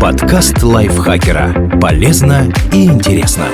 Подкаст лайфхакера. Полезно и интересно.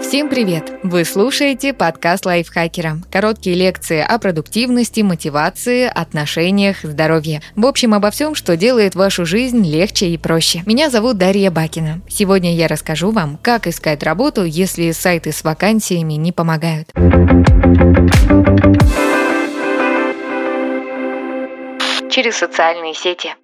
Всем привет! Вы слушаете подкаст лайфхакера. Короткие лекции о продуктивности, мотивации, отношениях, здоровье. В общем, обо всем, что делает вашу жизнь легче и проще. Меня зовут Дарья Бакина. Сегодня я расскажу вам, как искать работу, если сайты с вакансиями не помогают. Через социальные сети.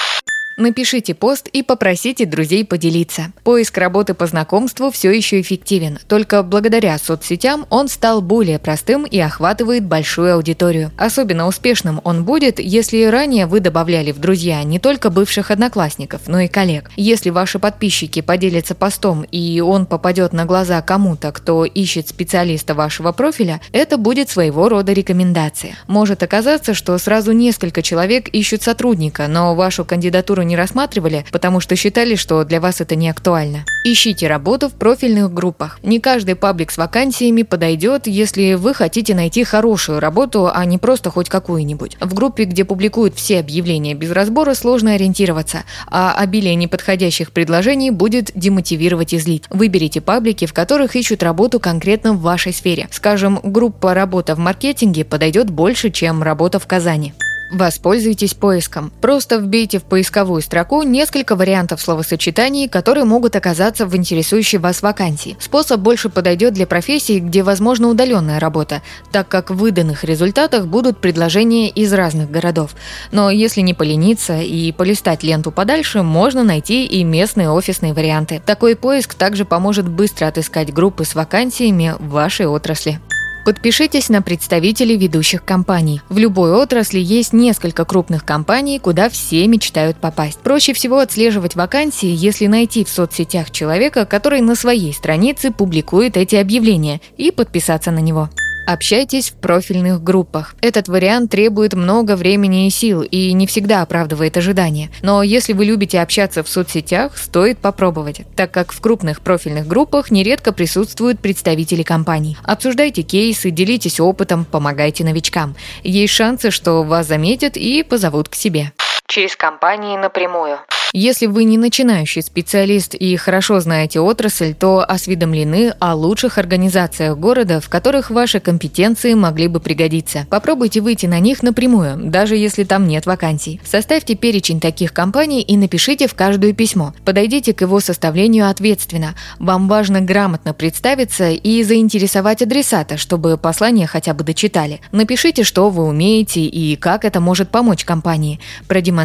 Напишите пост и попросите друзей поделиться. Поиск работы по знакомству все еще эффективен, только благодаря соцсетям он стал более простым и охватывает большую аудиторию. Особенно успешным он будет, если ранее вы добавляли в друзья не только бывших одноклассников, но и коллег. Если ваши подписчики поделятся постом и он попадет на глаза кому-то, кто ищет специалиста вашего профиля, это будет своего рода рекомендация. Может оказаться, что сразу несколько человек ищут сотрудника, но вашу кандидатуру не рассматривали, потому что считали, что для вас это не актуально. Ищите работу в профильных группах. Не каждый паблик с вакансиями подойдет, если вы хотите найти хорошую работу, а не просто хоть какую-нибудь. В группе, где публикуют все объявления без разбора, сложно ориентироваться, а обилие неподходящих предложений будет демотивировать и злить. Выберите паблики, в которых ищут работу конкретно в вашей сфере. Скажем, группа «Работа в маркетинге» подойдет больше, чем «Работа в Казани». Воспользуйтесь поиском. Просто вбейте в поисковую строку несколько вариантов словосочетаний, которые могут оказаться в интересующей вас вакансии. Способ больше подойдет для профессий, где возможна удаленная работа, так как в выданных результатах будут предложения из разных городов. Но если не полениться и полистать ленту подальше, можно найти и местные офисные варианты. Такой поиск также поможет быстро отыскать группы с вакансиями в вашей отрасли. Подпишитесь на представителей ведущих компаний. В любой отрасли есть несколько крупных компаний, куда все мечтают попасть. Проще всего отслеживать вакансии, если найти в соцсетях человека, который на своей странице публикует эти объявления, и подписаться на него. Общайтесь в профильных группах. Этот вариант требует много времени и сил и не всегда оправдывает ожидания. Но если вы любите общаться в соцсетях, стоит попробовать, так как в крупных профильных группах нередко присутствуют представители компаний. Обсуждайте кейсы, делитесь опытом, помогайте новичкам. Есть шансы, что вас заметят и позовут к себе. Через компании напрямую. Если вы не начинающий специалист и хорошо знаете отрасль, то осведомлены о лучших организациях города, в которых ваши компетенции могли бы пригодиться. Попробуйте выйти на них напрямую, даже если там нет вакансий. Составьте перечень таких компаний и напишите в каждое письмо. Подойдите к его составлению ответственно. Вам важно грамотно представиться и заинтересовать адресата, чтобы послание хотя бы дочитали. Напишите, что вы умеете и как это может помочь компании. Продемонстрируйте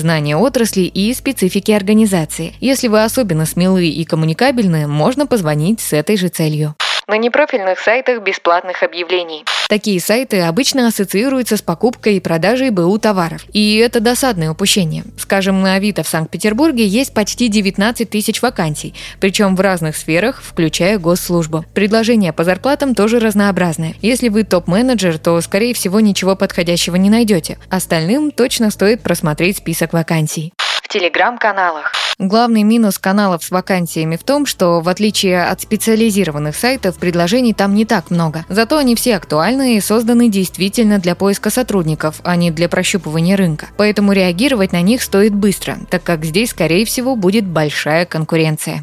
знания отрасли и специфики организации. Если вы особенно смелы и коммуникабельны, можно позвонить с этой же целью на непрофильных сайтах бесплатных объявлений. Такие сайты обычно ассоциируются с покупкой и продажей БУ товаров. И это досадное упущение. Скажем, на Авито в Санкт-Петербурге есть почти 19 тысяч вакансий, причем в разных сферах, включая госслужбу. Предложения по зарплатам тоже разнообразные. Если вы топ-менеджер, то, скорее всего, ничего подходящего не найдете. Остальным точно стоит просмотреть список вакансий телеграм-каналах. Главный минус каналов с вакансиями в том, что в отличие от специализированных сайтов, предложений там не так много. Зато они все актуальны и созданы действительно для поиска сотрудников, а не для прощупывания рынка. Поэтому реагировать на них стоит быстро, так как здесь, скорее всего, будет большая конкуренция.